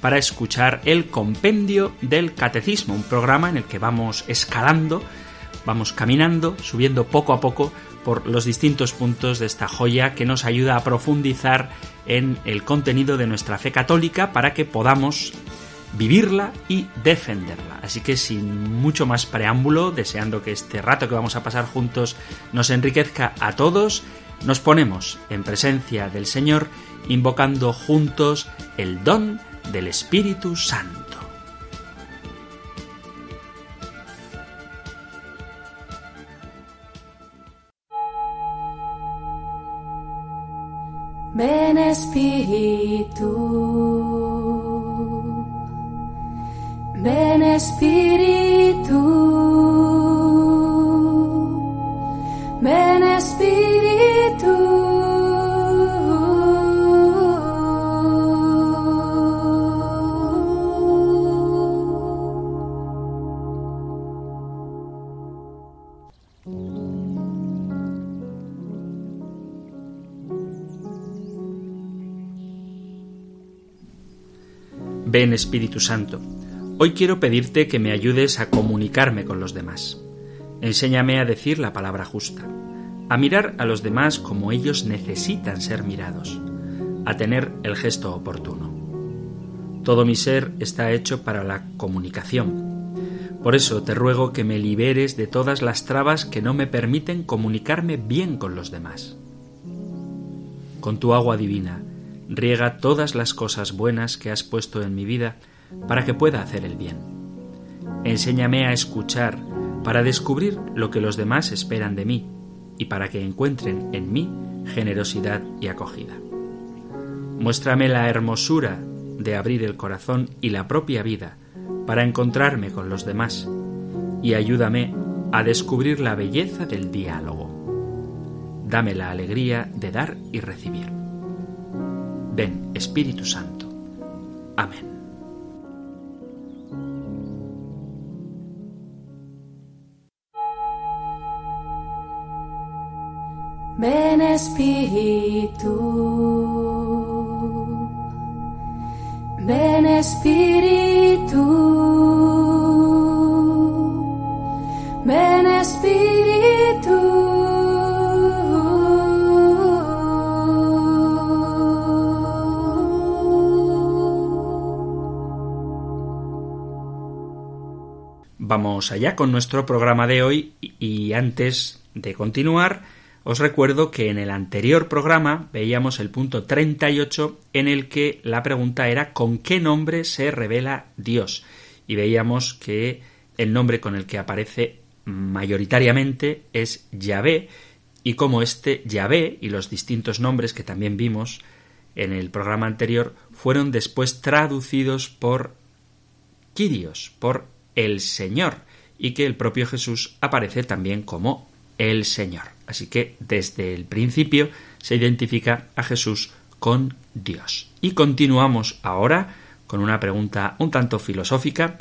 para escuchar el Compendio del Catecismo, un programa en el que vamos escalando, vamos caminando, subiendo poco a poco por los distintos puntos de esta joya que nos ayuda a profundizar en el contenido de nuestra fe católica para que podamos vivirla y defenderla. Así que sin mucho más preámbulo, deseando que este rato que vamos a pasar juntos nos enriquezca a todos, nos ponemos en presencia del Señor invocando juntos el don del Espíritu Santo. Ven Espíritu, ven Espíritu, ven Espíritu. Ven Espíritu Santo, hoy quiero pedirte que me ayudes a comunicarme con los demás. Enséñame a decir la palabra justa, a mirar a los demás como ellos necesitan ser mirados, a tener el gesto oportuno. Todo mi ser está hecho para la comunicación. Por eso te ruego que me liberes de todas las trabas que no me permiten comunicarme bien con los demás. Con tu agua divina, riega todas las cosas buenas que has puesto en mi vida para que pueda hacer el bien. Enséñame a escuchar para descubrir lo que los demás esperan de mí y para que encuentren en mí generosidad y acogida. Muéstrame la hermosura de abrir el corazón y la propia vida para encontrarme con los demás y ayúdame a descubrir la belleza del diálogo. Dame la alegría de dar y recibir. Ven, Espíritu Santo. Amén. Ven Espíritu, ven Espíritu, ven Espíritu. Vamos allá con nuestro programa de hoy y antes de continuar, os recuerdo que en el anterior programa veíamos el punto 38 en el que la pregunta era ¿con qué nombre se revela Dios? Y veíamos que el nombre con el que aparece mayoritariamente es Yahvé y como este Yahvé y los distintos nombres que también vimos en el programa anterior fueron después traducidos por Kyrios, por el Señor, y que el propio Jesús aparece también como el Señor. Así que desde el principio se identifica a Jesús con Dios. Y continuamos ahora con una pregunta un tanto filosófica,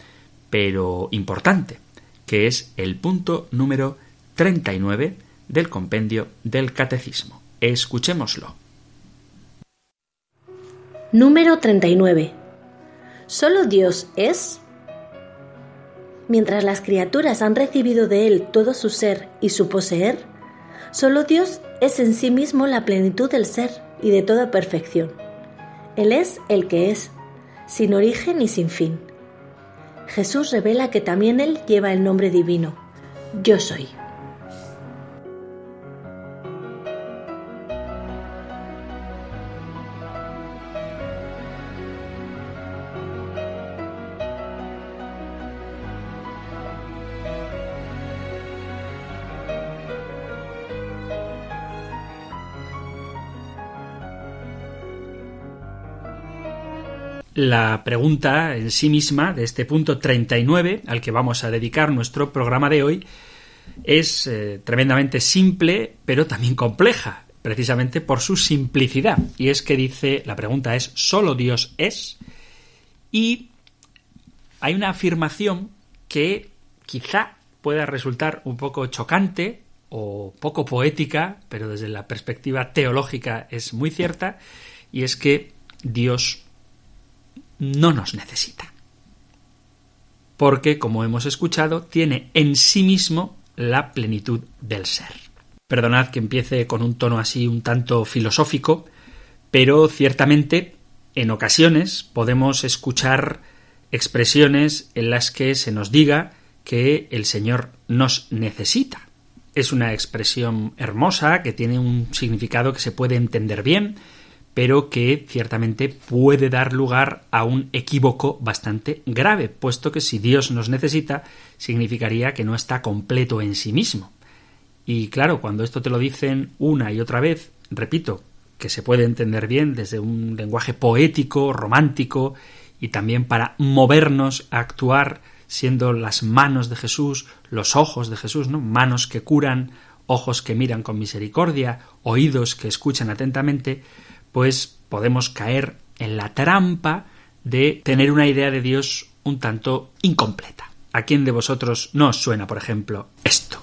pero importante, que es el punto número 39 del compendio del Catecismo. Escuchémoslo. Número 39. ¿Solo Dios es? Mientras las criaturas han recibido de Él todo su ser y su poseer, solo Dios es en sí mismo la plenitud del ser y de toda perfección. Él es el que es, sin origen y sin fin. Jesús revela que también Él lleva el nombre divino, Yo soy. La pregunta en sí misma de este punto 39 al que vamos a dedicar nuestro programa de hoy es eh, tremendamente simple, pero también compleja, precisamente por su simplicidad. Y es que dice, la pregunta es, ¿solo Dios es? Y hay una afirmación que quizá pueda resultar un poco chocante o poco poética, pero desde la perspectiva teológica es muy cierta, y es que Dios no nos necesita. Porque, como hemos escuchado, tiene en sí mismo la plenitud del ser. Perdonad que empiece con un tono así un tanto filosófico, pero ciertamente en ocasiones podemos escuchar expresiones en las que se nos diga que el Señor nos necesita. Es una expresión hermosa que tiene un significado que se puede entender bien, pero que ciertamente puede dar lugar a un equívoco bastante grave, puesto que si Dios nos necesita, significaría que no está completo en sí mismo. Y claro, cuando esto te lo dicen una y otra vez, repito, que se puede entender bien desde un lenguaje poético, romántico, y también para movernos a actuar siendo las manos de Jesús, los ojos de Jesús, ¿no? Manos que curan, ojos que miran con misericordia, oídos que escuchan atentamente, pues podemos caer en la trampa de tener una idea de Dios un tanto incompleta. ¿A quién de vosotros no os suena, por ejemplo, esto?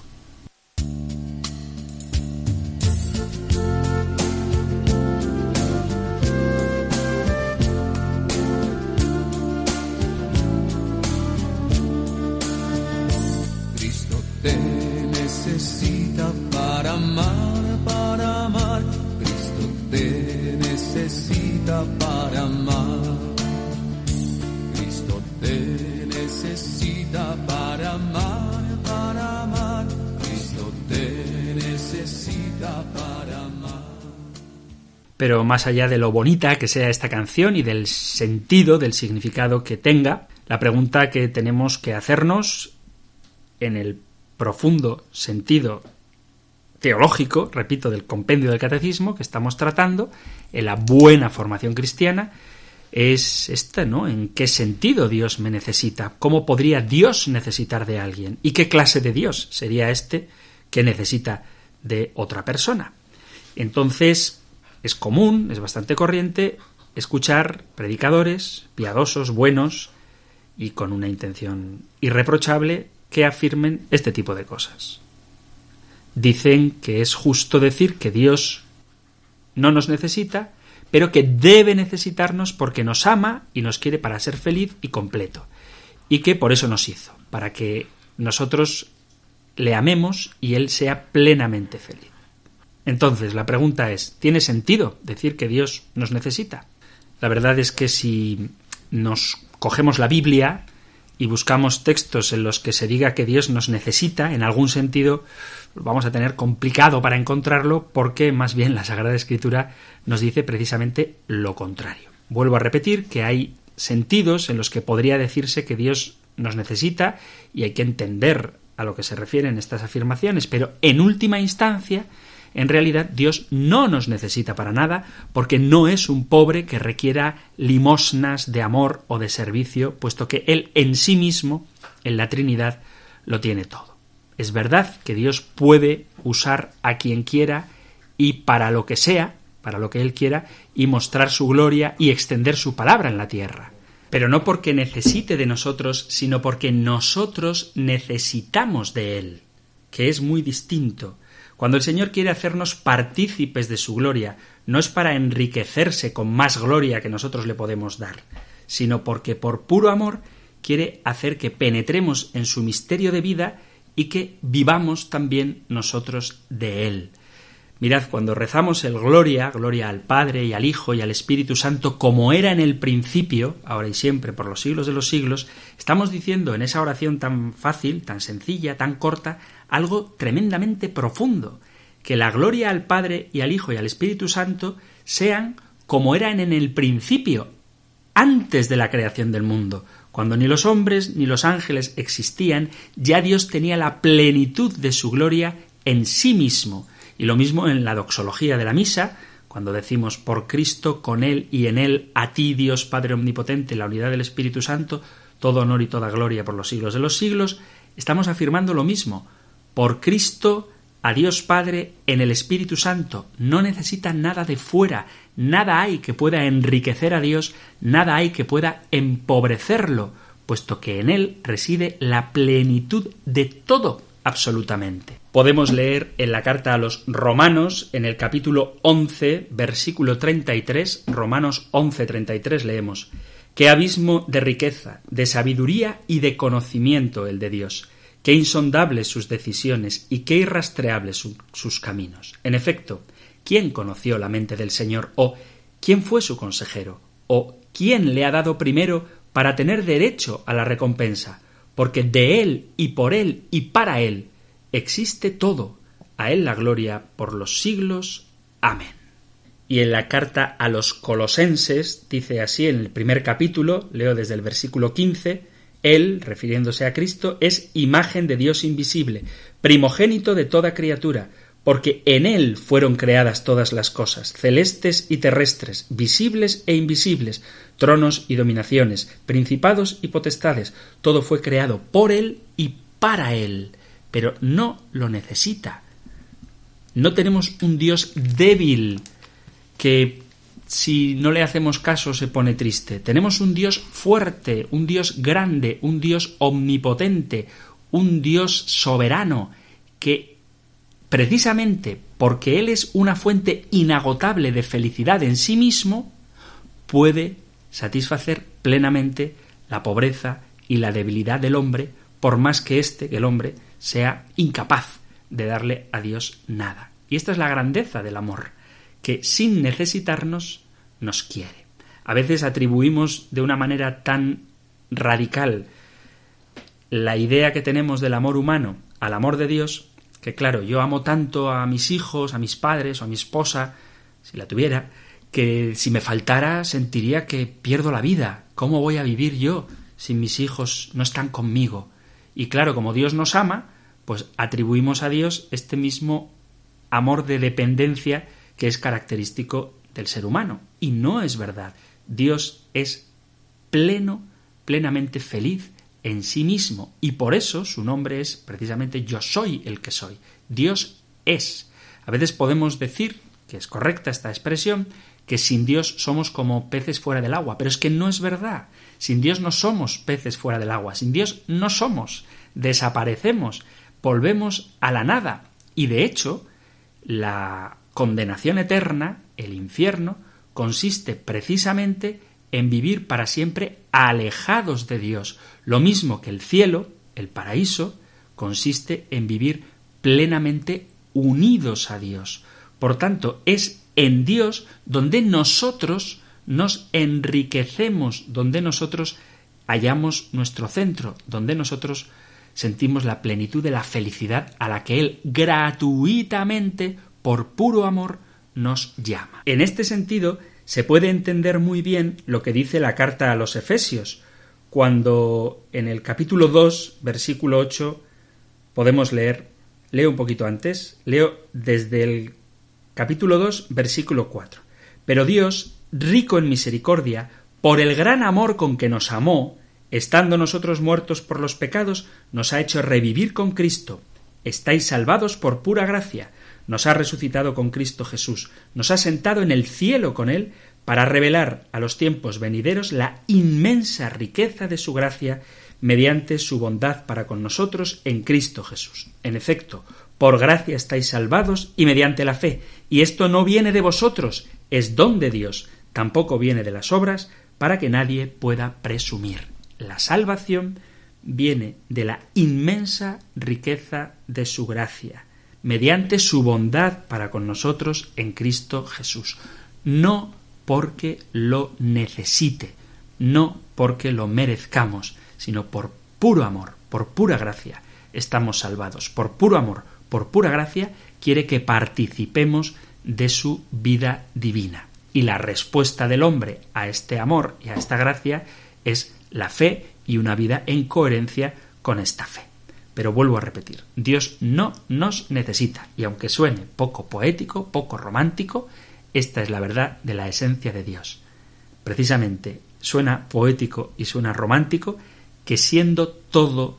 Pero más allá de lo bonita que sea esta canción y del sentido, del significado que tenga, la pregunta que tenemos que hacernos en el profundo sentido teológico, repito, del compendio del catecismo que estamos tratando, en la buena formación cristiana, es esta, ¿no? ¿En qué sentido Dios me necesita? ¿Cómo podría Dios necesitar de alguien? ¿Y qué clase de Dios sería este que necesita de otra persona? Entonces, es común, es bastante corriente, escuchar predicadores piadosos, buenos y con una intención irreprochable que afirmen este tipo de cosas. Dicen que es justo decir que Dios no nos necesita, pero que debe necesitarnos porque nos ama y nos quiere para ser feliz y completo, y que por eso nos hizo, para que nosotros le amemos y Él sea plenamente feliz. Entonces, la pregunta es, ¿tiene sentido decir que Dios nos necesita? La verdad es que si nos cogemos la Biblia y buscamos textos en los que se diga que Dios nos necesita, en algún sentido vamos a tener complicado para encontrarlo porque más bien la Sagrada Escritura nos dice precisamente lo contrario. Vuelvo a repetir que hay sentidos en los que podría decirse que Dios nos necesita y hay que entender a lo que se refieren estas afirmaciones, pero en última instancia en realidad Dios no nos necesita para nada porque no es un pobre que requiera limosnas de amor o de servicio, puesto que Él en sí mismo, en la Trinidad, lo tiene todo. Es verdad que Dios puede usar a quien quiera y para lo que sea, para lo que Él quiera, y mostrar su gloria y extender su palabra en la tierra. Pero no porque necesite de nosotros, sino porque nosotros necesitamos de Él, que es muy distinto. Cuando el Señor quiere hacernos partícipes de su gloria, no es para enriquecerse con más gloria que nosotros le podemos dar, sino porque por puro amor quiere hacer que penetremos en su misterio de vida y que vivamos también nosotros de él. Mirad, cuando rezamos el Gloria, Gloria al Padre y al Hijo y al Espíritu Santo, como era en el principio, ahora y siempre, por los siglos de los siglos, estamos diciendo en esa oración tan fácil, tan sencilla, tan corta, algo tremendamente profundo, que la gloria al Padre y al Hijo y al Espíritu Santo sean como eran en el principio, antes de la creación del mundo. Cuando ni los hombres ni los ángeles existían, ya Dios tenía la plenitud de su gloria en sí mismo. Y lo mismo en la doxología de la misa, cuando decimos por Cristo, con Él y en Él, a ti Dios Padre Omnipotente, la unidad del Espíritu Santo, todo honor y toda gloria por los siglos de los siglos, estamos afirmando lo mismo. Por Cristo, a Dios Padre en el Espíritu Santo. No necesita nada de fuera, nada hay que pueda enriquecer a Dios, nada hay que pueda empobrecerlo, puesto que en Él reside la plenitud de todo absolutamente. Podemos leer en la carta a los Romanos, en el capítulo 11, versículo 33, Romanos 11, 33, leemos, Qué abismo de riqueza, de sabiduría y de conocimiento el de Dios, qué insondables sus decisiones y qué irrastreables sus caminos. En efecto, ¿quién conoció la mente del Señor? ¿O quién fue su consejero? ¿O quién le ha dado primero para tener derecho a la recompensa? porque de Él y por Él y para Él existe todo. A Él la gloria por los siglos. Amén. Y en la carta a los colosenses dice así en el primer capítulo, leo desde el versículo 15, Él, refiriéndose a Cristo, es imagen de Dios invisible, primogénito de toda criatura, porque en Él fueron creadas todas las cosas, celestes y terrestres, visibles e invisibles, tronos y dominaciones, principados y potestades, todo fue creado por Él y para Él, pero no lo necesita. No tenemos un Dios débil que si no le hacemos caso se pone triste. Tenemos un Dios fuerte, un Dios grande, un Dios omnipotente, un Dios soberano que precisamente porque Él es una fuente inagotable de felicidad en sí mismo, puede satisfacer plenamente la pobreza y la debilidad del hombre, por más que éste, el hombre, sea incapaz de darle a Dios nada. Y esta es la grandeza del amor, que sin necesitarnos nos quiere. A veces atribuimos de una manera tan radical la idea que tenemos del amor humano al amor de Dios que claro, yo amo tanto a mis hijos, a mis padres o a mi esposa, si la tuviera, que si me faltara sentiría que pierdo la vida. ¿Cómo voy a vivir yo si mis hijos no están conmigo? Y claro, como Dios nos ama, pues atribuimos a Dios este mismo amor de dependencia que es característico del ser humano. Y no es verdad. Dios es pleno, plenamente feliz, en sí mismo y por eso su nombre es precisamente yo soy el que soy. Dios es. A veces podemos decir, que es correcta esta expresión, que sin Dios somos como peces fuera del agua, pero es que no es verdad. Sin Dios no somos peces fuera del agua, sin Dios no somos, desaparecemos, volvemos a la nada. Y de hecho, la condenación eterna, el infierno, consiste precisamente en vivir para siempre alejados de Dios, lo mismo que el cielo, el paraíso, consiste en vivir plenamente unidos a Dios. Por tanto, es en Dios donde nosotros nos enriquecemos, donde nosotros hallamos nuestro centro, donde nosotros sentimos la plenitud de la felicidad a la que Él gratuitamente, por puro amor, nos llama. En este sentido, se puede entender muy bien lo que dice la carta a los Efesios, cuando en el capítulo 2, versículo 8, podemos leer, leo un poquito antes, leo desde el capítulo 2, versículo 4. Pero Dios, rico en misericordia, por el gran amor con que nos amó, estando nosotros muertos por los pecados, nos ha hecho revivir con Cristo. Estáis salvados por pura gracia nos ha resucitado con Cristo Jesús, nos ha sentado en el cielo con Él para revelar a los tiempos venideros la inmensa riqueza de su gracia mediante su bondad para con nosotros en Cristo Jesús. En efecto, por gracia estáis salvados y mediante la fe, y esto no viene de vosotros, es don de Dios, tampoco viene de las obras, para que nadie pueda presumir. La salvación viene de la inmensa riqueza de su gracia, mediante su bondad para con nosotros en Cristo Jesús. No porque lo necesite, no porque lo merezcamos, sino por puro amor, por pura gracia, estamos salvados. Por puro amor, por pura gracia, quiere que participemos de su vida divina. Y la respuesta del hombre a este amor y a esta gracia es la fe y una vida en coherencia con esta fe. Pero vuelvo a repetir, Dios no nos necesita, y aunque suene poco poético, poco romántico, Esta es la verdad de la esencia de Dios. Precisamente suena poético y suena romántico que siendo todo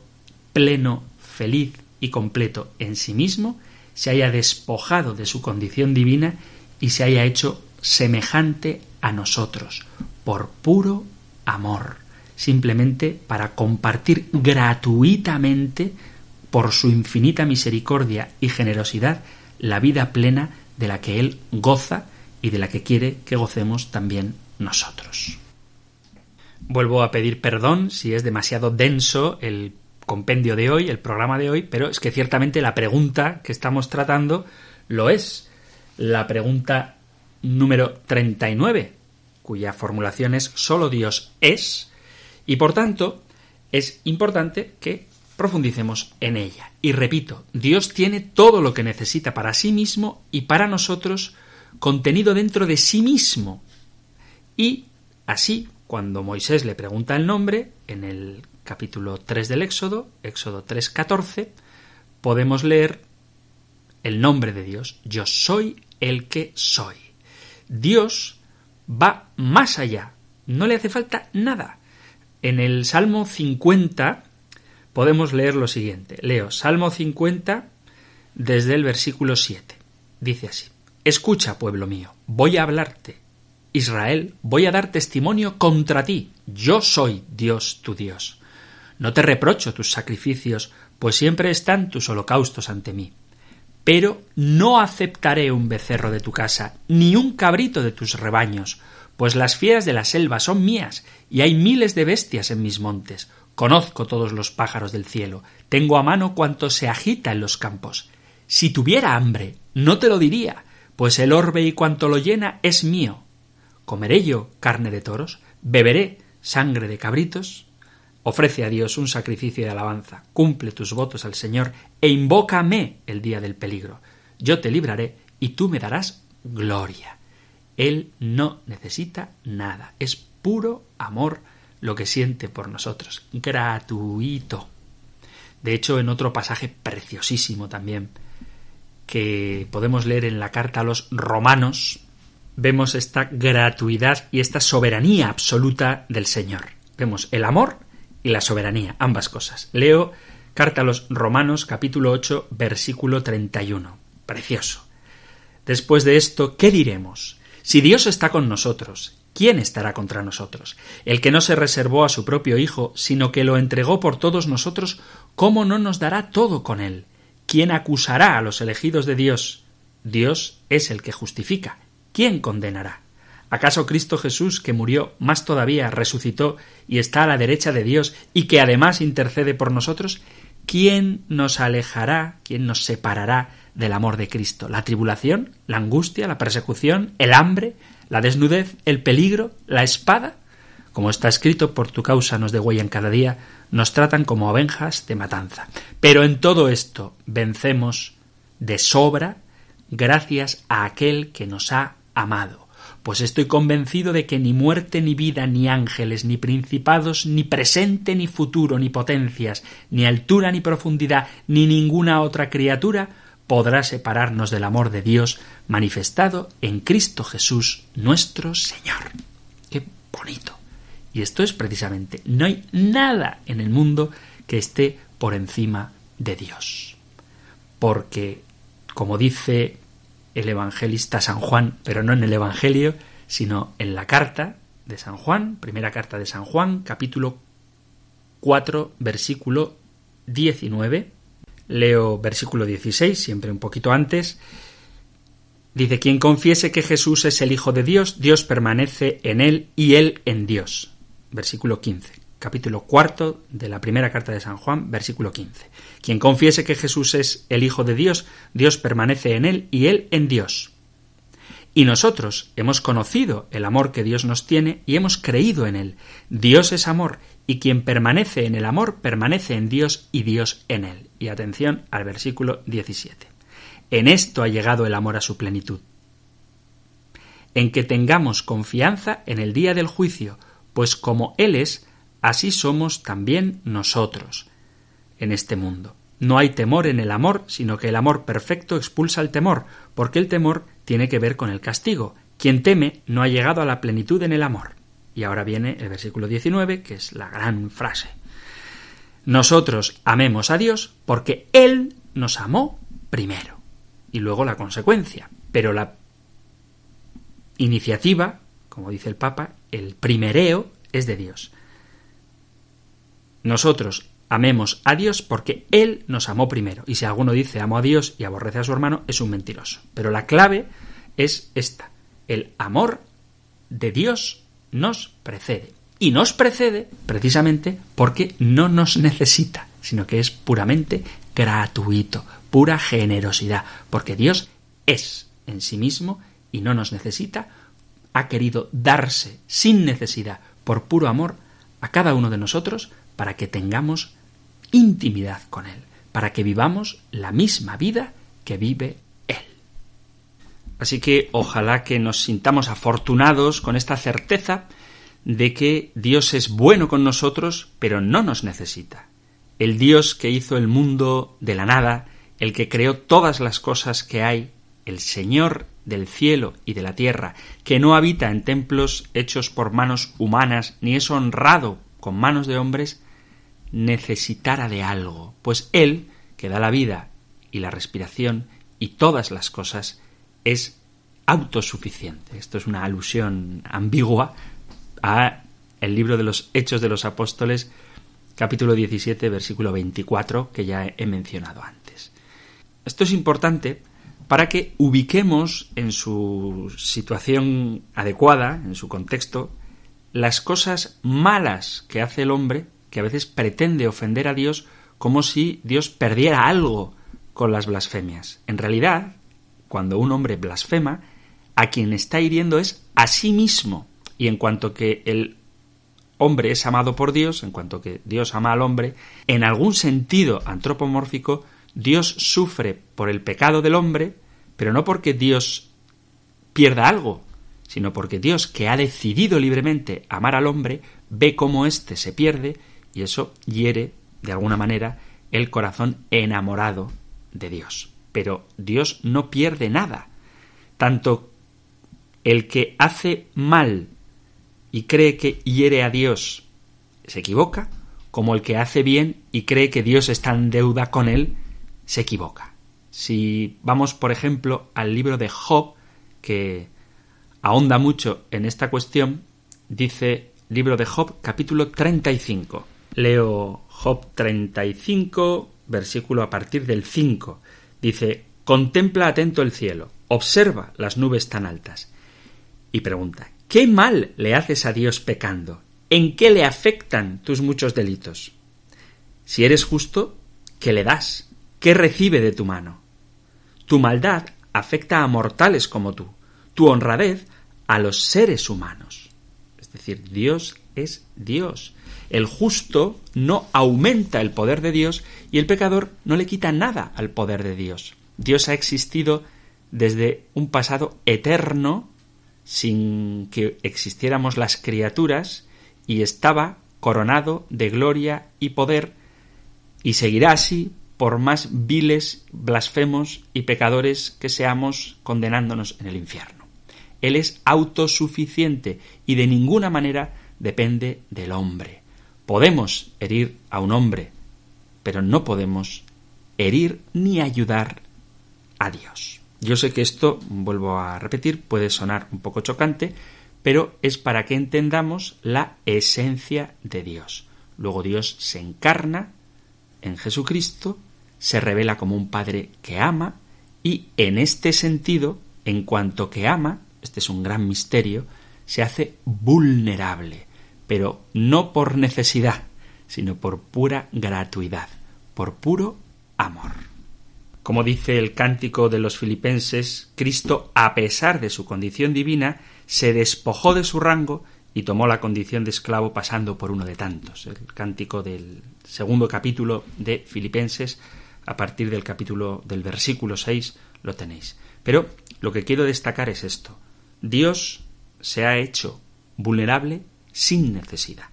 pleno, feliz y completo en sí mismo, se haya despojado de su condición divina y se haya hecho semejante a nosotros, por puro amor, simplemente para compartir gratuitamente, por su infinita misericordia y generosidad, la vida plena de la que Él goza y de la que quiere que gocemos también nosotros. Vuelvo a pedir perdón si es demasiado denso el compendio de hoy, el programa de hoy, pero es que ciertamente la pregunta que estamos tratando lo es. La pregunta número 39, cuya formulación es solo Dios es, y por tanto es importante que profundicemos en ella. Y repito, Dios tiene todo lo que necesita para sí mismo y para nosotros contenido dentro de sí mismo. Y así, cuando Moisés le pregunta el nombre, en el capítulo 3 del Éxodo, Éxodo 3.14, podemos leer el nombre de Dios. Yo soy el que soy. Dios va más allá. No le hace falta nada. En el Salmo 50 podemos leer lo siguiente. Leo Salmo 50 desde el versículo 7. Dice así. Escucha, pueblo mío, voy a hablarte. Israel, voy a dar testimonio contra ti. Yo soy Dios tu Dios. No te reprocho tus sacrificios, pues siempre están tus holocaustos ante mí. Pero no aceptaré un becerro de tu casa, ni un cabrito de tus rebaños, pues las fieras de la selva son mías, y hay miles de bestias en mis montes. Conozco todos los pájaros del cielo, tengo a mano cuanto se agita en los campos. Si tuviera hambre, no te lo diría, pues el orbe y cuanto lo llena es mío. ¿Comeré yo carne de toros? ¿Beberé sangre de cabritos? Ofrece a Dios un sacrificio de alabanza, cumple tus votos al Señor e invócame el día del peligro. Yo te libraré y tú me darás gloria. Él no necesita nada, es puro amor lo que siente por nosotros, gratuito. De hecho, en otro pasaje preciosísimo también, que podemos leer en la carta a los romanos, vemos esta gratuidad y esta soberanía absoluta del Señor. Vemos el amor y la soberanía, ambas cosas. Leo carta a los romanos capítulo 8 versículo 31. Precioso. Después de esto, ¿qué diremos? Si Dios está con nosotros, ¿quién estará contra nosotros? El que no se reservó a su propio Hijo, sino que lo entregó por todos nosotros, ¿cómo no nos dará todo con él? ¿Quién acusará a los elegidos de Dios? Dios es el que justifica. ¿Quién condenará? ¿Acaso Cristo Jesús, que murió, más todavía resucitó y está a la derecha de Dios y que además intercede por nosotros? ¿Quién nos alejará, quién nos separará del amor de Cristo? ¿La tribulación, la angustia, la persecución, el hambre, la desnudez, el peligro, la espada? Como está escrito, por tu causa nos degüellan cada día, nos tratan como ovejas de matanza. Pero en todo esto vencemos de sobra gracias a aquel que nos ha amado. Pues estoy convencido de que ni muerte ni vida, ni ángeles, ni principados, ni presente ni futuro, ni potencias, ni altura ni profundidad, ni ninguna otra criatura podrá separarnos del amor de Dios manifestado en Cristo Jesús nuestro Señor. Qué bonito. Y esto es precisamente, no hay nada en el mundo que esté por encima de Dios. Porque, como dice el evangelista San Juan, pero no en el Evangelio, sino en la carta de San Juan, primera carta de San Juan, capítulo 4, versículo 19. Leo versículo 16, siempre un poquito antes. Dice, quien confiese que Jesús es el Hijo de Dios, Dios permanece en él y él en Dios versículo 15. Capítulo cuarto de la primera carta de San Juan, versículo 15. Quien confiese que Jesús es el Hijo de Dios, Dios permanece en él y él en Dios. Y nosotros hemos conocido el amor que Dios nos tiene y hemos creído en él. Dios es amor, y quien permanece en el amor permanece en Dios y Dios en él. Y atención al versículo 17. En esto ha llegado el amor a su plenitud. En que tengamos confianza en el día del juicio, pues como Él es, así somos también nosotros en este mundo. No hay temor en el amor, sino que el amor perfecto expulsa el temor, porque el temor tiene que ver con el castigo, Quien teme no ha llegado a la plenitud en el amor. Y ahora viene el versículo 19, que es la gran frase. Nosotros amemos a Dios porque Él nos amó primero. Y luego la consecuencia. Pero la iniciativa, como dice el Papa, el primereo es de Dios. Nosotros amemos a Dios porque Él nos amó primero. Y si alguno dice amo a Dios y aborrece a su hermano, es un mentiroso. Pero la clave es esta. El amor de Dios nos precede. Y nos precede precisamente porque no nos necesita, sino que es puramente gratuito, pura generosidad, porque Dios es en sí mismo y no nos necesita, ha querido darse sin necesidad, por puro amor, a cada uno de nosotros para que tengamos intimidad con Él, para que vivamos la misma vida que vive Él. Así que ojalá que nos sintamos afortunados con esta certeza de que Dios es bueno con nosotros, pero no nos necesita. El Dios que hizo el mundo de la nada, el que creó todas las cosas que hay, el Señor del cielo y de la tierra, que no habita en templos hechos por manos humanas, ni es honrado con manos de hombres, necesitara de algo, pues Él, que da la vida y la respiración y todas las cosas, es autosuficiente. Esto es una alusión ambigua a el libro de los Hechos de los Apóstoles, capítulo 17, versículo 24, que ya he mencionado antes. Esto es importante para que ubiquemos en su situación adecuada, en su contexto, las cosas malas que hace el hombre que a veces pretende ofender a Dios como si Dios perdiera algo con las blasfemias. En realidad, cuando un hombre blasfema, a quien está hiriendo es a sí mismo. Y en cuanto que el hombre es amado por Dios, en cuanto que Dios ama al hombre, en algún sentido antropomórfico, Dios sufre por el pecado del hombre, pero no porque Dios pierda algo, sino porque Dios, que ha decidido libremente amar al hombre, ve cómo éste se pierde y eso hiere, de alguna manera, el corazón enamorado de Dios. Pero Dios no pierde nada. Tanto el que hace mal y cree que hiere a Dios se equivoca, como el que hace bien y cree que Dios está en deuda con él se equivoca. Si vamos, por ejemplo, al libro de Job, que ahonda mucho en esta cuestión, dice libro de Job capítulo 35. Leo Job 35, versículo a partir del 5. Dice, Contempla atento el cielo, observa las nubes tan altas. Y pregunta, ¿qué mal le haces a Dios pecando? ¿En qué le afectan tus muchos delitos? Si eres justo, ¿qué le das? ¿Qué recibe de tu mano? Tu maldad afecta a mortales como tú, tu honradez a los seres humanos. Es decir, Dios es Dios el justo no aumenta el poder de Dios y el pecador no le quita nada al poder de Dios. Dios ha existido desde un pasado eterno sin que existiéramos las criaturas y estaba coronado de gloria y poder y seguirá así por más viles, blasfemos y pecadores que seamos condenándonos en el infierno. Él es autosuficiente y de ninguna manera depende del hombre. Podemos herir a un hombre, pero no podemos herir ni ayudar a Dios. Yo sé que esto, vuelvo a repetir, puede sonar un poco chocante, pero es para que entendamos la esencia de Dios. Luego Dios se encarna en Jesucristo, se revela como un Padre que ama, y en este sentido, en cuanto que ama, este es un gran misterio, se hace vulnerable, pero no por necesidad, sino por pura gratuidad, por puro amor. Como dice el cántico de los filipenses, Cristo, a pesar de su condición divina, se despojó de su rango y tomó la condición de esclavo pasando por uno de tantos. El cántico del segundo capítulo de Filipenses, a partir del capítulo del versículo 6, lo tenéis. Pero lo que quiero destacar es esto. Dios se ha hecho vulnerable sin necesidad,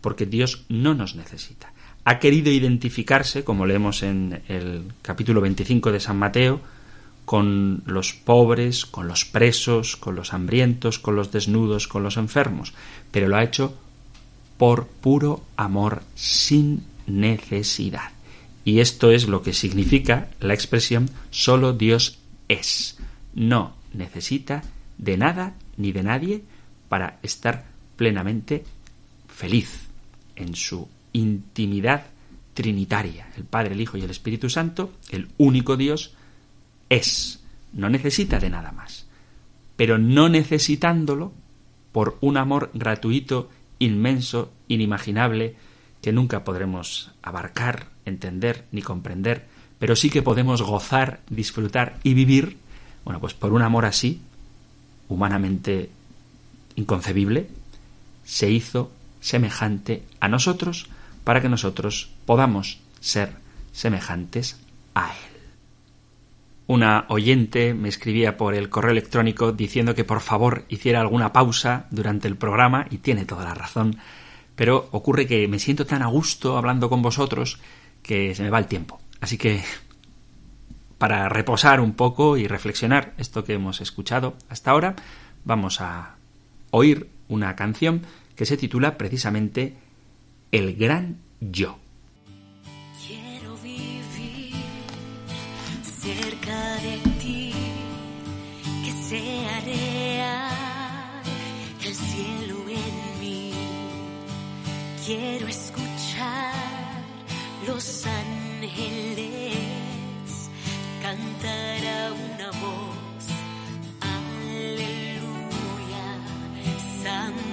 porque Dios no nos necesita. Ha querido identificarse, como leemos en el capítulo 25 de San Mateo, con los pobres, con los presos, con los hambrientos, con los desnudos, con los enfermos, pero lo ha hecho por puro amor sin necesidad. Y esto es lo que significa la expresión solo Dios es. No necesita de nada ni de nadie para estar plenamente feliz en su intimidad trinitaria. El Padre, el Hijo y el Espíritu Santo, el único Dios, es. No necesita de nada más. Pero no necesitándolo, por un amor gratuito, inmenso, inimaginable, que nunca podremos abarcar, entender ni comprender, pero sí que podemos gozar, disfrutar y vivir, bueno, pues por un amor así, humanamente inconcebible, se hizo semejante a nosotros para que nosotros podamos ser semejantes a Él. Una oyente me escribía por el correo electrónico diciendo que por favor hiciera alguna pausa durante el programa y tiene toda la razón, pero ocurre que me siento tan a gusto hablando con vosotros que se me va el tiempo. Así que para reposar un poco y reflexionar esto que hemos escuchado hasta ahora, vamos a oír una canción que se titula precisamente El Gran Yo. Quiero vivir cerca de ti, que sea real el cielo en mí. Quiero escuchar los ángeles cantar a una voz. Aleluya, santo,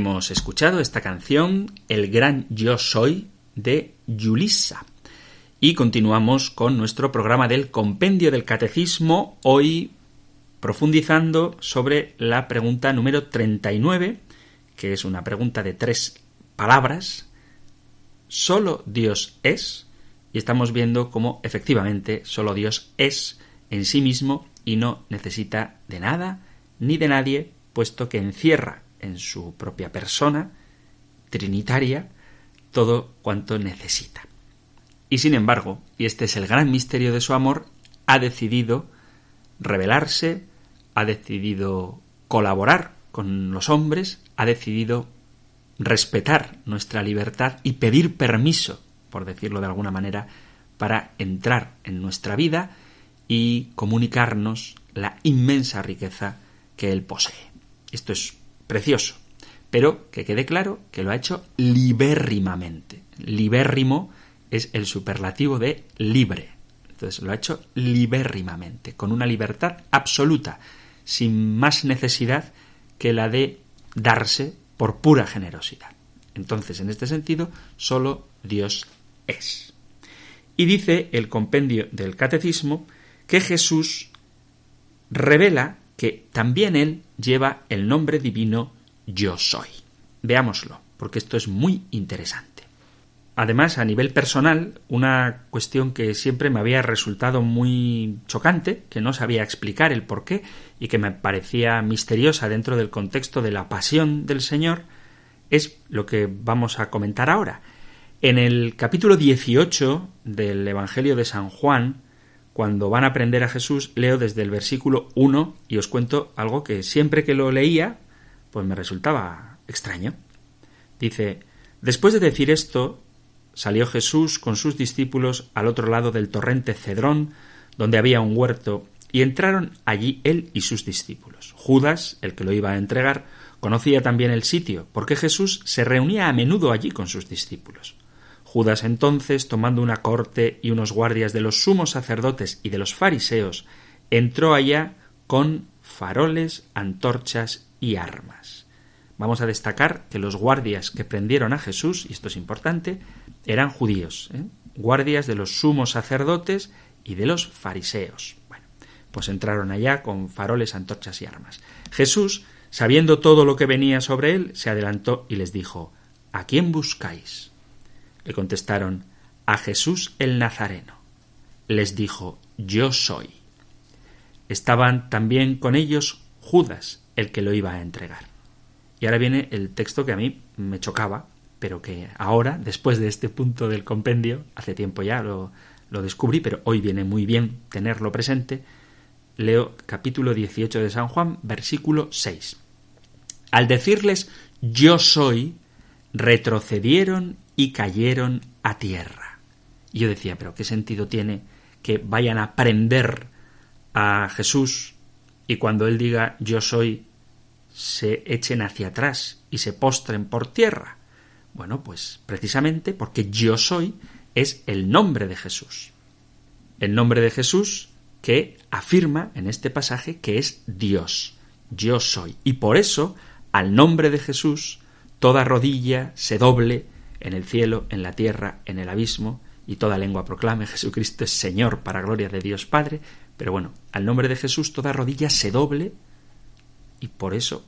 Hemos escuchado esta canción, El gran yo soy, de Yulissa. Y continuamos con nuestro programa del Compendio del Catecismo, hoy profundizando sobre la pregunta número 39, que es una pregunta de tres palabras. ¿Solo Dios es? Y estamos viendo cómo efectivamente solo Dios es en sí mismo y no necesita de nada ni de nadie, puesto que encierra en su propia persona trinitaria todo cuanto necesita. Y sin embargo, y este es el gran misterio de su amor, ha decidido revelarse, ha decidido colaborar con los hombres, ha decidido respetar nuestra libertad y pedir permiso, por decirlo de alguna manera, para entrar en nuestra vida y comunicarnos la inmensa riqueza que Él posee. Esto es precioso, pero que quede claro que lo ha hecho libérrimamente. Libérrimo es el superlativo de libre. Entonces lo ha hecho libérrimamente, con una libertad absoluta, sin más necesidad que la de darse por pura generosidad. Entonces, en este sentido, solo Dios es. Y dice el compendio del Catecismo que Jesús revela que también Él lleva el nombre divino Yo soy. Veámoslo, porque esto es muy interesante. Además, a nivel personal, una cuestión que siempre me había resultado muy chocante, que no sabía explicar el por qué y que me parecía misteriosa dentro del contexto de la pasión del Señor, es lo que vamos a comentar ahora. En el capítulo 18 del Evangelio de San Juan, cuando van a aprender a Jesús, leo desde el versículo 1 y os cuento algo que siempre que lo leía, pues me resultaba extraño. Dice, después de decir esto, Salió Jesús con sus discípulos al otro lado del torrente Cedrón, donde había un huerto, y entraron allí él y sus discípulos. Judas, el que lo iba a entregar, conocía también el sitio, porque Jesús se reunía a menudo allí con sus discípulos. Judas entonces, tomando una corte y unos guardias de los sumos sacerdotes y de los fariseos, entró allá con faroles, antorchas y armas. Vamos a destacar que los guardias que prendieron a Jesús, y esto es importante, eran judíos, ¿eh? guardias de los sumos sacerdotes y de los fariseos. Bueno, pues entraron allá con faroles, antorchas y armas. Jesús, sabiendo todo lo que venía sobre él, se adelantó y les dijo ¿A quién buscáis? Le contestaron A Jesús el Nazareno. Les dijo Yo soy. Estaban también con ellos Judas, el que lo iba a entregar. Y ahora viene el texto que a mí me chocaba, pero que ahora, después de este punto del compendio, hace tiempo ya lo, lo descubrí, pero hoy viene muy bien tenerlo presente, leo capítulo 18 de San Juan, versículo 6. Al decirles yo soy, retrocedieron y cayeron a tierra. Y yo decía, pero ¿qué sentido tiene que vayan a prender a Jesús y cuando él diga yo soy, se echen hacia atrás y se postren por tierra? Bueno, pues precisamente porque yo soy es el nombre de Jesús. El nombre de Jesús que afirma en este pasaje que es Dios. Yo soy. Y por eso, al nombre de Jesús, toda rodilla se doble en el cielo, en la tierra, en el abismo, y toda lengua proclame Jesucristo es Señor para gloria de Dios Padre. Pero bueno, al nombre de Jesús toda rodilla se doble, y por eso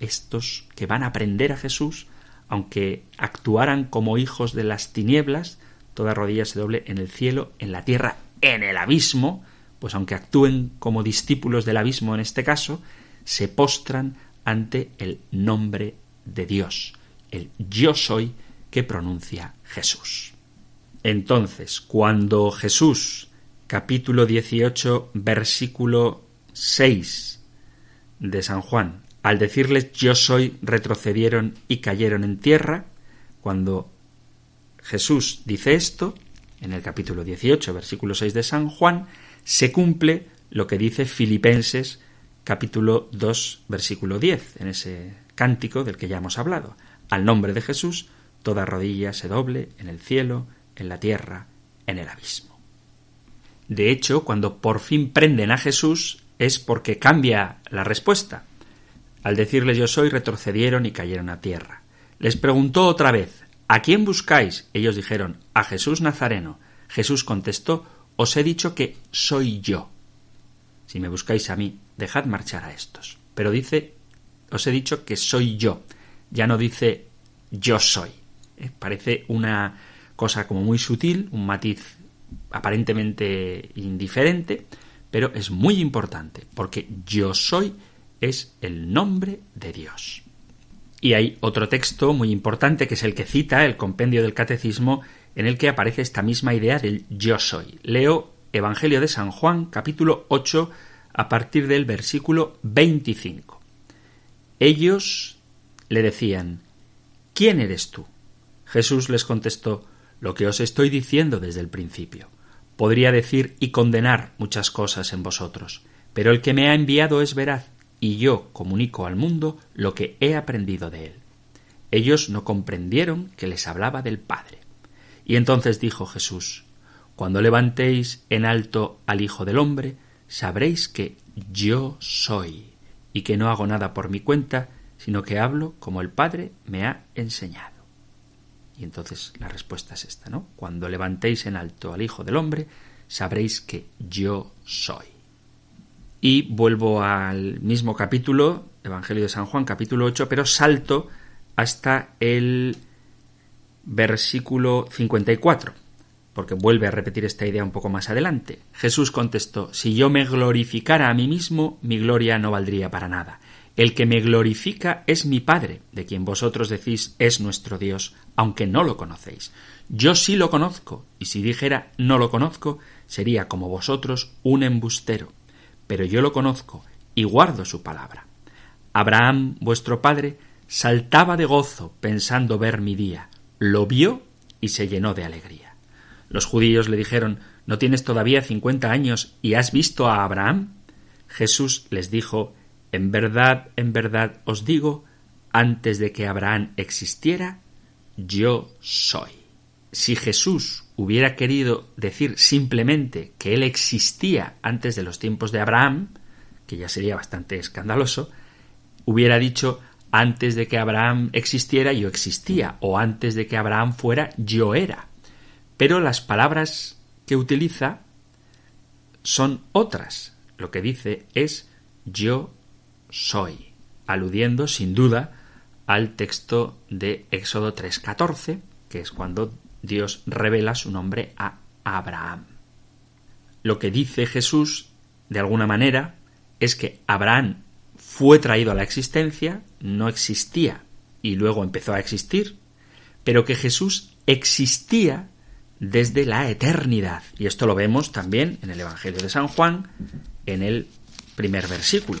estos que van a aprender a Jesús aunque actuaran como hijos de las tinieblas, toda rodilla se doble en el cielo, en la tierra, en el abismo, pues aunque actúen como discípulos del abismo en este caso, se postran ante el nombre de Dios, el yo soy que pronuncia Jesús. Entonces, cuando Jesús, capítulo 18, versículo 6 de San Juan, al decirles yo soy, retrocedieron y cayeron en tierra. Cuando Jesús dice esto, en el capítulo 18, versículo 6 de San Juan, se cumple lo que dice Filipenses capítulo 2, versículo 10, en ese cántico del que ya hemos hablado. Al nombre de Jesús, toda rodilla se doble en el cielo, en la tierra, en el abismo. De hecho, cuando por fin prenden a Jesús, es porque cambia la respuesta Al decirles yo soy, retrocedieron y cayeron a tierra. Les preguntó otra vez, ¿A quién buscáis? Ellos dijeron, a Jesús Nazareno. Jesús contestó, Os he dicho que soy yo. Si me buscáis a mí, dejad marchar a estos. Pero dice, os he dicho que soy yo. Ya no dice yo soy. Eh, parece una cosa como muy sutil, un matiz aparentemente indiferente, pero es muy importante, porque yo soy es el nombre de Dios. Y hay otro texto muy importante que es el que cita el compendio del catecismo en el que aparece esta misma idea del yo soy. Leo Evangelio de San Juan, capítulo 8, a partir del versículo 25. Ellos le decían, ¿quién eres tú? Jesús les contestó, lo que os estoy diciendo desde el principio. Podría decir y condenar muchas cosas en vosotros, pero el que me ha enviado es veraz, y yo comunico al mundo lo que he aprendido de él. Ellos no comprendieron que les hablaba del Padre. Y entonces dijo Jesús, Cuando levantéis en alto al Hijo del Hombre, sabréis que yo soy, y que no hago nada por mi cuenta, sino que hablo como el Padre me ha enseñado. Y entonces la respuesta es esta, ¿no? Cuando levantéis en alto al Hijo del Hombre, sabréis que yo soy. Y vuelvo al mismo capítulo, Evangelio de San Juan, capítulo 8, pero salto hasta el versículo 54, porque vuelve a repetir esta idea un poco más adelante. Jesús contestó, si yo me glorificara a mí mismo, mi gloria no valdría para nada. El que me glorifica es mi Padre, de quien vosotros decís es nuestro Dios, aunque no lo conocéis. Yo sí lo conozco, y si dijera no lo conozco, sería como vosotros un embustero pero yo lo conozco y guardo su palabra. Abraham, vuestro padre, saltaba de gozo pensando ver mi día. Lo vio y se llenó de alegría. Los judíos le dijeron ¿No tienes todavía cincuenta años y has visto a Abraham? Jesús les dijo En verdad, en verdad os digo, antes de que Abraham existiera, yo soy. Si Jesús hubiera querido decir simplemente que él existía antes de los tiempos de Abraham, que ya sería bastante escandaloso, hubiera dicho antes de que Abraham existiera yo existía, o antes de que Abraham fuera yo era. Pero las palabras que utiliza son otras. Lo que dice es yo soy, aludiendo sin duda al texto de Éxodo 3.14, que es cuando Dios revela su nombre a Abraham. Lo que dice Jesús, de alguna manera, es que Abraham fue traído a la existencia, no existía y luego empezó a existir, pero que Jesús existía desde la eternidad. Y esto lo vemos también en el Evangelio de San Juan, en el primer versículo.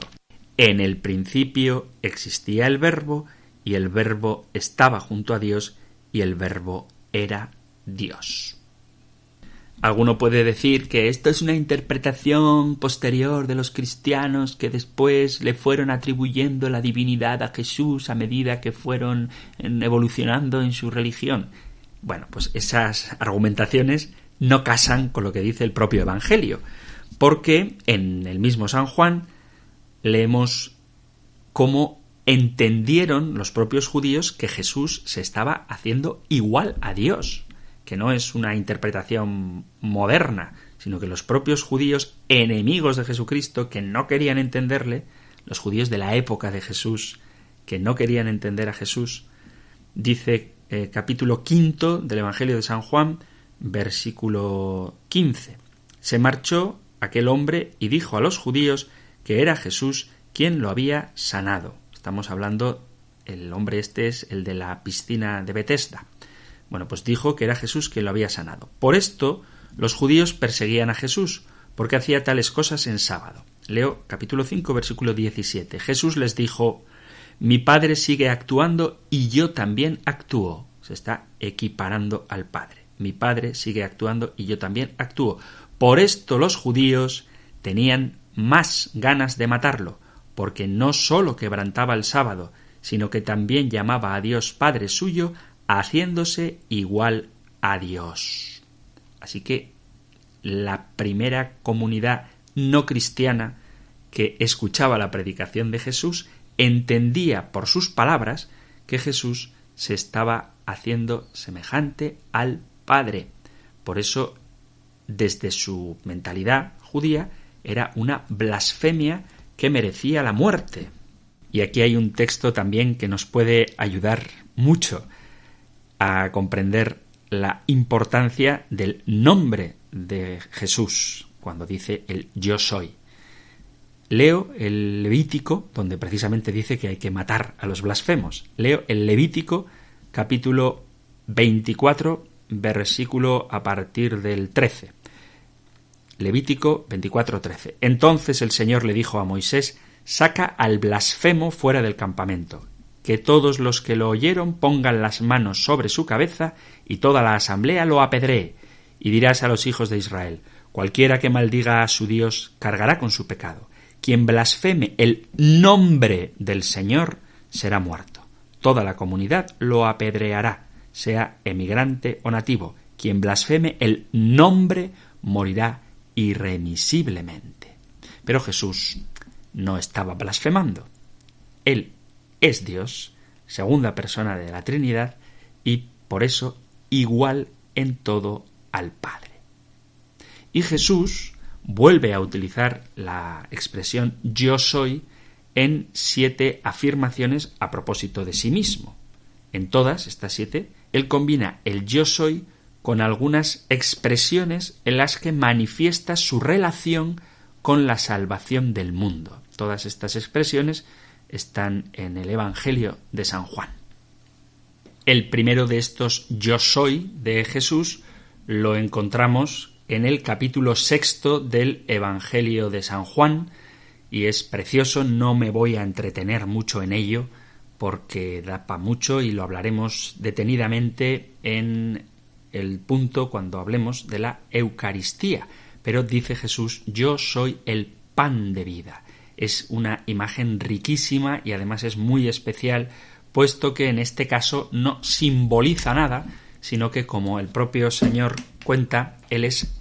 En el principio existía el verbo, y el verbo estaba junto a Dios, y el verbo era Dios. Alguno puede decir que esto es una interpretación posterior de los cristianos que después le fueron atribuyendo la divinidad a Jesús a medida que fueron evolucionando en su religión. Bueno, pues esas argumentaciones no casan con lo que dice el propio Evangelio, porque en el mismo San Juan leemos cómo entendieron los propios judíos que Jesús se estaba haciendo igual a Dios, que no es una interpretación moderna, sino que los propios judíos enemigos de Jesucristo, que no querían entenderle, los judíos de la época de Jesús, que no querían entender a Jesús, dice eh, capítulo quinto del Evangelio de San Juan, versículo 15. Se marchó aquel hombre y dijo a los judíos que era Jesús quien lo había sanado. Estamos hablando, el hombre este es el de la piscina de Bethesda. Bueno, pues dijo que era Jesús quien lo había sanado. Por esto, los judíos perseguían a Jesús, porque hacía tales cosas en sábado. Leo capítulo 5, versículo 17. Jesús les dijo, Mi Padre sigue actuando y yo también actúo. Se está equiparando al Padre. Mi Padre sigue actuando y yo también actúo. Por esto los judíos tenían más ganas de matarlo, porque no sólo quebrantaba el sábado, sino que también llamaba a Dios Padre suyo, haciéndose igual a Dios. Así que la primera comunidad no cristiana que escuchaba la predicación de Jesús entendía por sus palabras que Jesús se estaba haciendo semejante al Padre. Por eso, desde su mentalidad judía, era una blasfemia que merecía la muerte. Y aquí hay un texto también que nos puede ayudar mucho a comprender la importancia del nombre de Jesús cuando dice el yo soy. Leo el Levítico, donde precisamente dice que hay que matar a los blasfemos. Leo el Levítico capítulo 24, versículo a partir del 13. Levítico 24:13. Entonces el Señor le dijo a Moisés, saca al blasfemo fuera del campamento, que todos los que lo oyeron pongan las manos sobre su cabeza y toda la asamblea lo apedree, y dirás a los hijos de Israel, cualquiera que maldiga a su Dios cargará con su pecado, quien blasfeme el nombre del Señor será muerto. Toda la comunidad lo apedreará, sea emigrante o nativo. Quien blasfeme el nombre morirá irremisiblemente. Pero Jesús no estaba blasfemando. Él es Dios, segunda persona de la Trinidad, y por eso igual en todo al Padre. Y Jesús vuelve a utilizar la expresión yo soy en siete afirmaciones a propósito de sí mismo. En todas estas siete, él combina el yo soy con algunas expresiones en las que manifiesta su relación con la salvación del mundo. Todas estas expresiones están en el Evangelio de San Juan. El primero de estos yo soy de Jesús lo encontramos en el capítulo sexto del Evangelio de San Juan y es precioso, no me voy a entretener mucho en ello porque da para mucho y lo hablaremos detenidamente en el punto cuando hablemos de la Eucaristía. Pero dice Jesús, yo soy el pan de vida. Es una imagen riquísima y además es muy especial, puesto que en este caso no simboliza nada, sino que como el propio Señor cuenta, Él es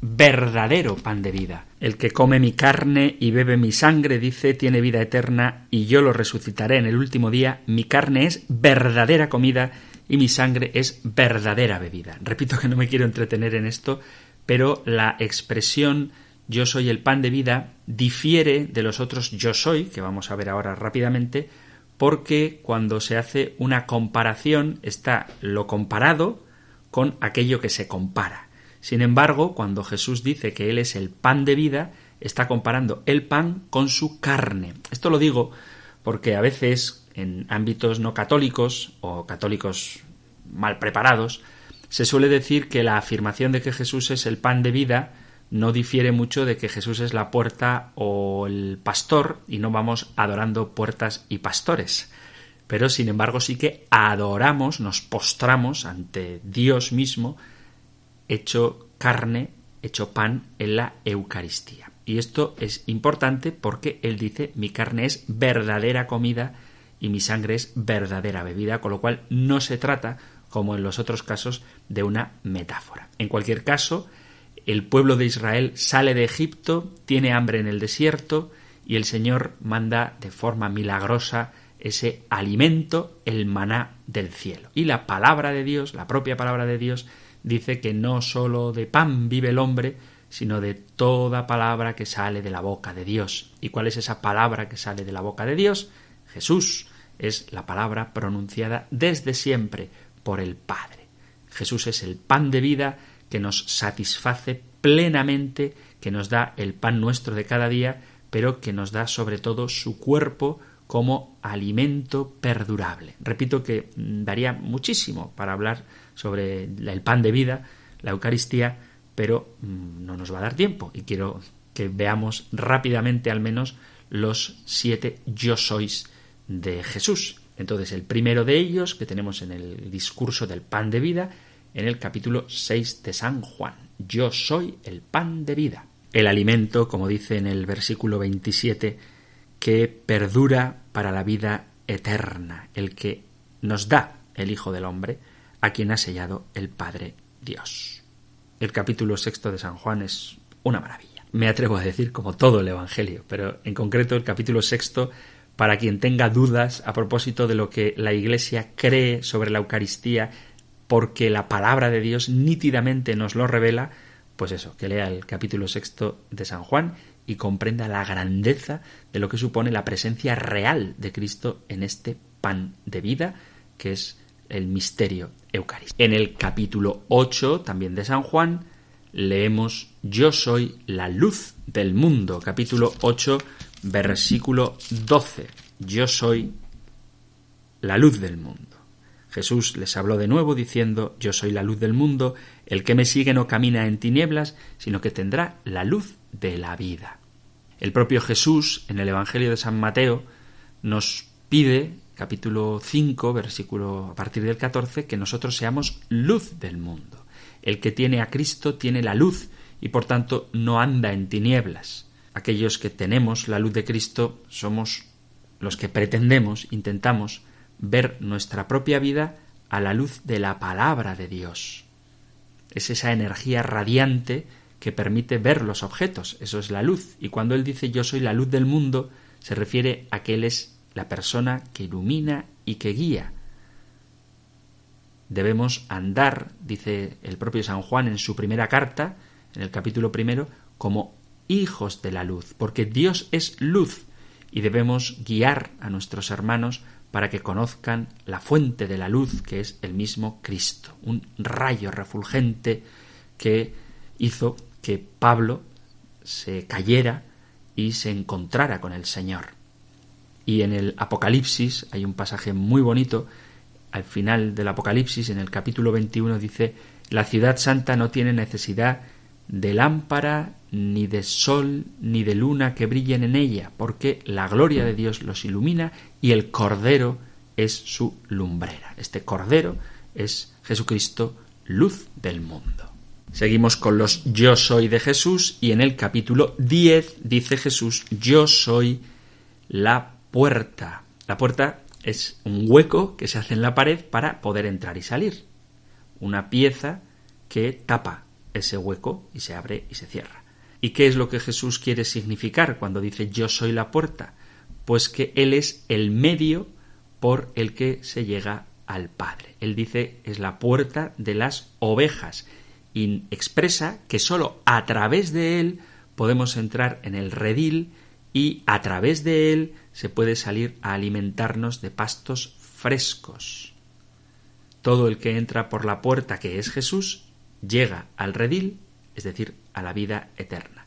verdadero pan de vida. El que come mi carne y bebe mi sangre, dice, tiene vida eterna y yo lo resucitaré en el último día. Mi carne es verdadera comida y mi sangre es verdadera bebida. Repito que no me quiero entretener en esto, pero la expresión yo soy el pan de vida difiere de los otros yo soy, que vamos a ver ahora rápidamente, porque cuando se hace una comparación está lo comparado con aquello que se compara. Sin embargo, cuando Jesús dice que Él es el pan de vida, está comparando el pan con su carne. Esto lo digo porque a veces en ámbitos no católicos o católicos mal preparados, se suele decir que la afirmación de que Jesús es el pan de vida no difiere mucho de que Jesús es la puerta o el pastor y no vamos adorando puertas y pastores. Pero sin embargo sí que adoramos, nos postramos ante Dios mismo hecho carne, hecho pan en la Eucaristía. Y esto es importante porque él dice mi carne es verdadera comida y mi sangre es verdadera bebida, con lo cual no se trata, como en los otros casos, de una metáfora. En cualquier caso, el pueblo de Israel sale de Egipto, tiene hambre en el desierto, y el Señor manda de forma milagrosa ese alimento, el maná del cielo. Y la palabra de Dios, la propia palabra de Dios, dice que no sólo de pan vive el hombre, sino de toda palabra que sale de la boca de Dios. ¿Y cuál es esa palabra que sale de la boca de Dios? Jesús es la palabra pronunciada desde siempre por el Padre. Jesús es el pan de vida que nos satisface plenamente, que nos da el pan nuestro de cada día, pero que nos da sobre todo su cuerpo como alimento perdurable. Repito que daría muchísimo para hablar sobre el pan de vida, la Eucaristía, pero mm, no nos va a dar tiempo y quiero que veamos rápidamente al menos los siete yo sois de Jesús. Entonces, el primero de ellos que tenemos en el discurso del pan de vida, en el capítulo 6 de San Juan. Yo soy el pan de vida. El alimento, como dice en el versículo 27, que perdura para la vida eterna, el que nos da el Hijo del Hombre, a quien ha sellado el Padre Dios. El capítulo sexto de San Juan es una maravilla. Me atrevo a decir como todo el Evangelio, pero en concreto el capítulo sexto para quien tenga dudas a propósito de lo que la Iglesia cree sobre la Eucaristía, porque la palabra de Dios nítidamente nos lo revela, pues eso, que lea el capítulo sexto de San Juan y comprenda la grandeza de lo que supone la presencia real de Cristo en este pan de vida, que es el misterio eucarístico. En el capítulo 8 también de San Juan leemos Yo soy la luz del mundo, capítulo 8, versículo 12. Yo soy la luz del mundo. Jesús les habló de nuevo diciendo, Yo soy la luz del mundo, el que me sigue no camina en tinieblas, sino que tendrá la luz de la vida. El propio Jesús, en el Evangelio de San Mateo, nos pide, capítulo 5, versículo a partir del 14, que nosotros seamos luz del mundo. El que tiene a Cristo tiene la luz y por tanto no anda en tinieblas. Aquellos que tenemos la luz de Cristo somos los que pretendemos, intentamos ver nuestra propia vida a la luz de la palabra de Dios. Es esa energía radiante que permite ver los objetos, eso es la luz. Y cuando Él dice yo soy la luz del mundo, se refiere a que Él es la persona que ilumina y que guía. Debemos andar, dice el propio San Juan en su primera carta, en el capítulo primero, como hijos de la luz, porque Dios es luz y debemos guiar a nuestros hermanos para que conozcan la fuente de la luz que es el mismo Cristo, un rayo refulgente que hizo que Pablo se cayera y se encontrara con el Señor. Y en el Apocalipsis hay un pasaje muy bonito, al final del Apocalipsis, en el capítulo 21, dice, la ciudad santa no tiene necesidad de lámpara, ni de sol, ni de luna que brillen en ella, porque la gloria de Dios los ilumina y el Cordero es su lumbrera. Este Cordero es Jesucristo, luz del mundo. Seguimos con los yo soy de Jesús y en el capítulo 10 dice Jesús, yo soy la puerta. La puerta es un hueco que se hace en la pared para poder entrar y salir. Una pieza que tapa ese hueco y se abre y se cierra. ¿Y qué es lo que Jesús quiere significar cuando dice yo soy la puerta? Pues que Él es el medio por el que se llega al Padre. Él dice es la puerta de las ovejas y expresa que sólo a través de Él podemos entrar en el redil y a través de Él se puede salir a alimentarnos de pastos frescos. Todo el que entra por la puerta que es Jesús llega al redil, es decir, a la vida eterna.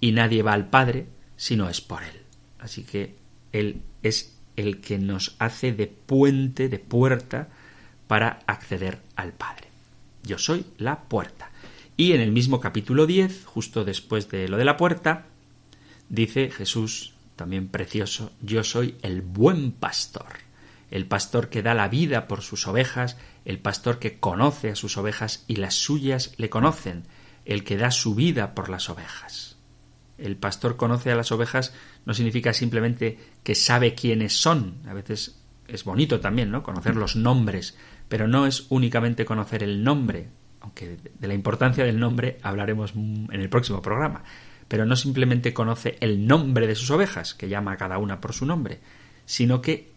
Y nadie va al Padre si no es por Él. Así que Él es el que nos hace de puente, de puerta, para acceder al Padre. Yo soy la puerta. Y en el mismo capítulo 10, justo después de lo de la puerta, dice Jesús, también precioso, yo soy el buen pastor, el pastor que da la vida por sus ovejas, el pastor que conoce a sus ovejas y las suyas le conocen, el que da su vida por las ovejas. El pastor conoce a las ovejas no significa simplemente que sabe quiénes son, a veces es bonito también, ¿no? Conocer los nombres, pero no es únicamente conocer el nombre, aunque de la importancia del nombre hablaremos en el próximo programa, pero no simplemente conoce el nombre de sus ovejas, que llama a cada una por su nombre, sino que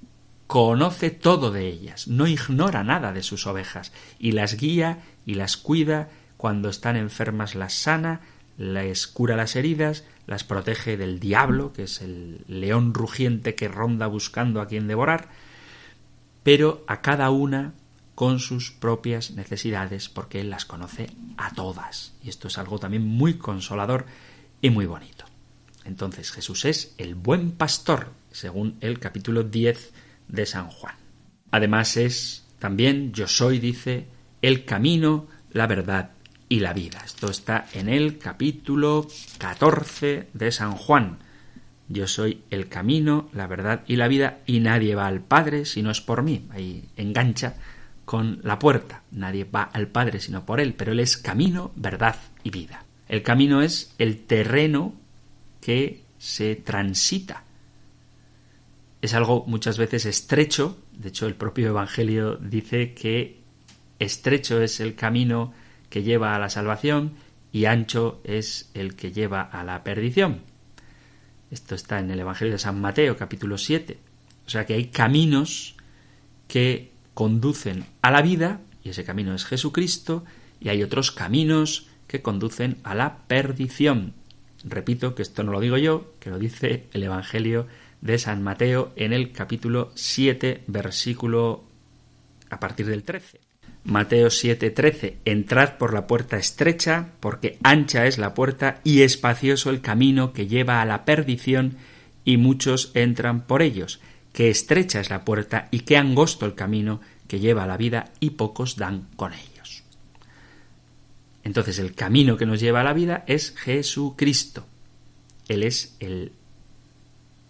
conoce todo de ellas, no ignora nada de sus ovejas, y las guía y las cuida, cuando están enfermas las sana, les cura las heridas, las protege del diablo, que es el león rugiente que ronda buscando a quien devorar, pero a cada una con sus propias necesidades, porque Él las conoce a todas. Y esto es algo también muy consolador y muy bonito. Entonces Jesús es el buen pastor, según el capítulo 10 de San Juan. Además es también, yo soy, dice, el camino, la verdad y la vida. Esto está en el capítulo 14 de San Juan. Yo soy el camino, la verdad y la vida, y nadie va al Padre si no es por mí. Ahí engancha con la puerta. Nadie va al Padre sino por Él, pero Él es camino, verdad y vida. El camino es el terreno que se transita. Es algo muchas veces estrecho, de hecho el propio Evangelio dice que estrecho es el camino que lleva a la salvación y ancho es el que lleva a la perdición. Esto está en el Evangelio de San Mateo, capítulo 7. O sea que hay caminos que conducen a la vida, y ese camino es Jesucristo, y hay otros caminos que conducen a la perdición. Repito que esto no lo digo yo, que lo dice el Evangelio de San Mateo en el capítulo 7, versículo a partir del 13. Mateo 7:13 Entrad por la puerta estrecha, porque ancha es la puerta y espacioso el camino que lleva a la perdición, y muchos entran por ellos, que estrecha es la puerta y que angosto el camino que lleva a la vida, y pocos dan con ellos. Entonces el camino que nos lleva a la vida es Jesucristo. Él es el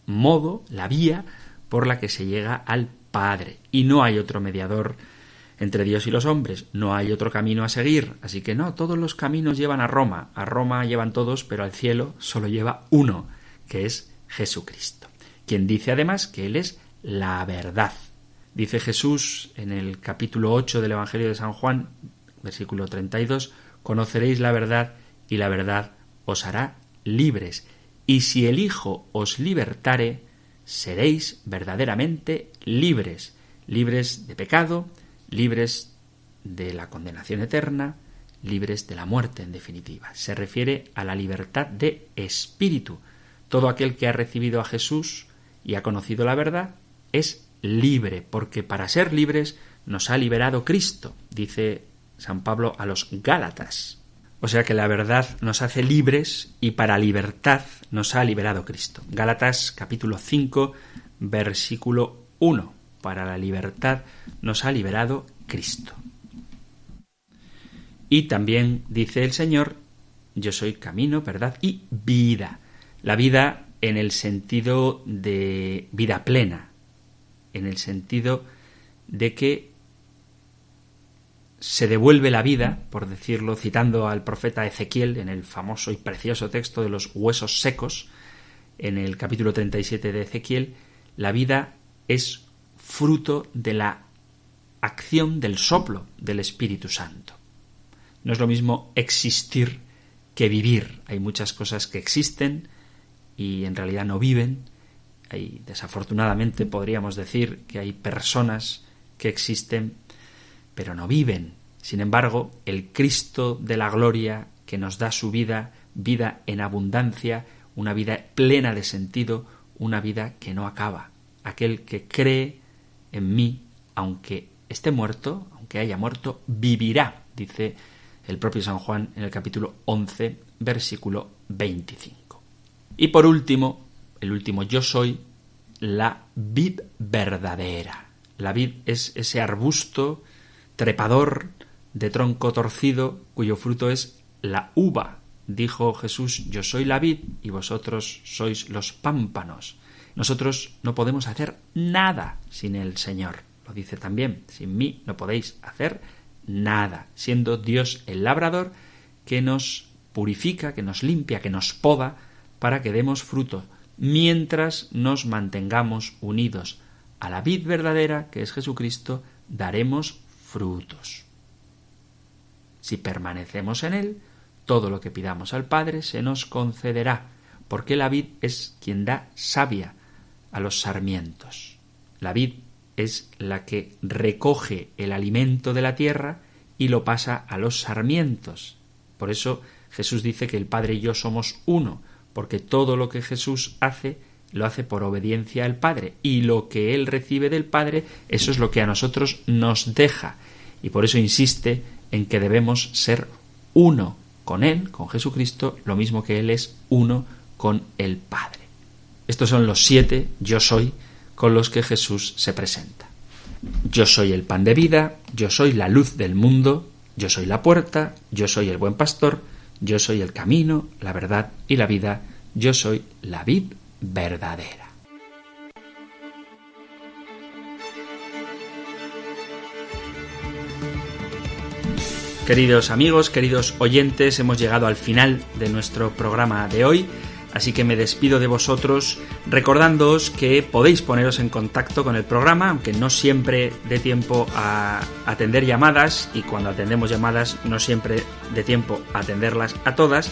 modo, la vía por la que se llega al Padre, y no hay otro mediador entre Dios y los hombres. No hay otro camino a seguir. Así que no, todos los caminos llevan a Roma. A Roma llevan todos, pero al cielo solo lleva uno, que es Jesucristo. Quien dice además que Él es la verdad. Dice Jesús en el capítulo 8 del Evangelio de San Juan, versículo 32, Conoceréis la verdad y la verdad os hará libres. Y si el Hijo os libertare, seréis verdaderamente libres, libres de pecado, libres de la condenación eterna, libres de la muerte en definitiva. Se refiere a la libertad de espíritu. Todo aquel que ha recibido a Jesús y ha conocido la verdad es libre, porque para ser libres nos ha liberado Cristo, dice San Pablo a los Gálatas. O sea que la verdad nos hace libres y para libertad nos ha liberado Cristo. Gálatas capítulo 5 versículo 1 para la libertad nos ha liberado Cristo. Y también dice el Señor, yo soy camino, verdad y vida. La vida en el sentido de vida plena, en el sentido de que se devuelve la vida, por decirlo, citando al profeta Ezequiel en el famoso y precioso texto de los huesos secos, en el capítulo 37 de Ezequiel, la vida es fruto de la acción del soplo del Espíritu Santo. No es lo mismo existir que vivir. Hay muchas cosas que existen y en realidad no viven. Hay, desafortunadamente podríamos decir que hay personas que existen pero no viven. Sin embargo, el Cristo de la gloria que nos da su vida, vida en abundancia, una vida plena de sentido, una vida que no acaba. Aquel que cree en mí, aunque esté muerto, aunque haya muerto, vivirá, dice el propio San Juan en el capítulo 11, versículo 25. Y por último, el último yo soy, la vid verdadera. La vid es ese arbusto trepador de tronco torcido cuyo fruto es la uva. Dijo Jesús, yo soy la vid y vosotros sois los pámpanos. Nosotros no podemos hacer nada sin el Señor. Lo dice también, sin mí no podéis hacer nada, siendo Dios el labrador que nos purifica, que nos limpia, que nos poda para que demos fruto, mientras nos mantengamos unidos a la vid verdadera, que es Jesucristo, daremos frutos. Si permanecemos en Él, todo lo que pidamos al Padre se nos concederá, porque la vid es quien da savia a los sarmientos. La vid es la que recoge el alimento de la tierra y lo pasa a los sarmientos. Por eso Jesús dice que el Padre y yo somos uno, porque todo lo que Jesús hace lo hace por obediencia al Padre y lo que Él recibe del Padre, eso es lo que a nosotros nos deja. Y por eso insiste en que debemos ser uno con Él, con Jesucristo, lo mismo que Él es uno con el Padre. Estos son los siete yo soy con los que Jesús se presenta. Yo soy el pan de vida, yo soy la luz del mundo, yo soy la puerta, yo soy el buen pastor, yo soy el camino, la verdad y la vida, yo soy la vid verdadera. Queridos amigos, queridos oyentes, hemos llegado al final de nuestro programa de hoy. Así que me despido de vosotros recordándoos que podéis poneros en contacto con el programa, aunque no siempre dé tiempo a atender llamadas y cuando atendemos llamadas no siempre dé tiempo a atenderlas a todas.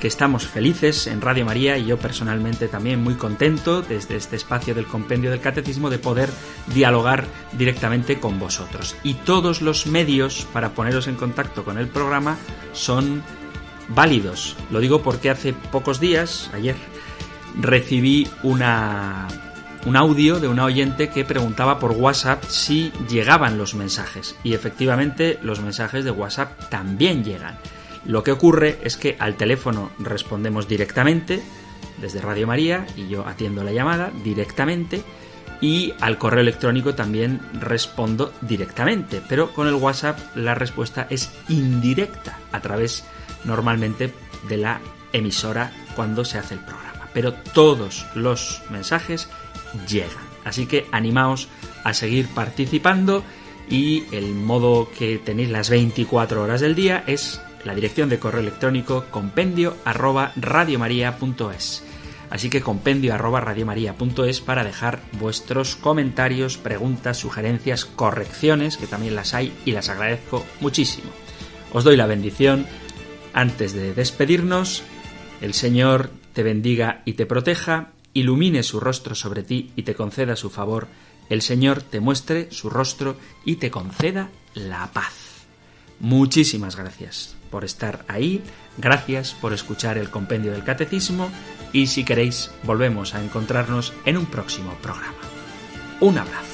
que estamos felices en Radio María y yo personalmente también muy contento desde este espacio del compendio del catecismo de poder dialogar directamente con vosotros. Y todos los medios para poneros en contacto con el programa son válidos. Lo digo porque hace pocos días, ayer, recibí una un audio de una oyente que preguntaba por WhatsApp si llegaban los mensajes. Y efectivamente los mensajes de WhatsApp también llegan. Lo que ocurre es que al teléfono respondemos directamente desde Radio María y yo atiendo la llamada directamente y al correo electrónico también respondo directamente, pero con el WhatsApp la respuesta es indirecta a través normalmente de la emisora cuando se hace el programa. Pero todos los mensajes llegan. Así que animaos a seguir participando y el modo que tenéis las 24 horas del día es la dirección de correo electrónico compendio arroba radiomaria.es. Así que compendio arroba radiomaria.es para dejar vuestros comentarios, preguntas, sugerencias, correcciones, que también las hay y las agradezco muchísimo. Os doy la bendición. Antes de despedirnos, el Señor te bendiga y te proteja ilumine su rostro sobre ti y te conceda su favor, el Señor te muestre su rostro y te conceda la paz. Muchísimas gracias por estar ahí, gracias por escuchar el compendio del catecismo y si queréis volvemos a encontrarnos en un próximo programa. Un abrazo.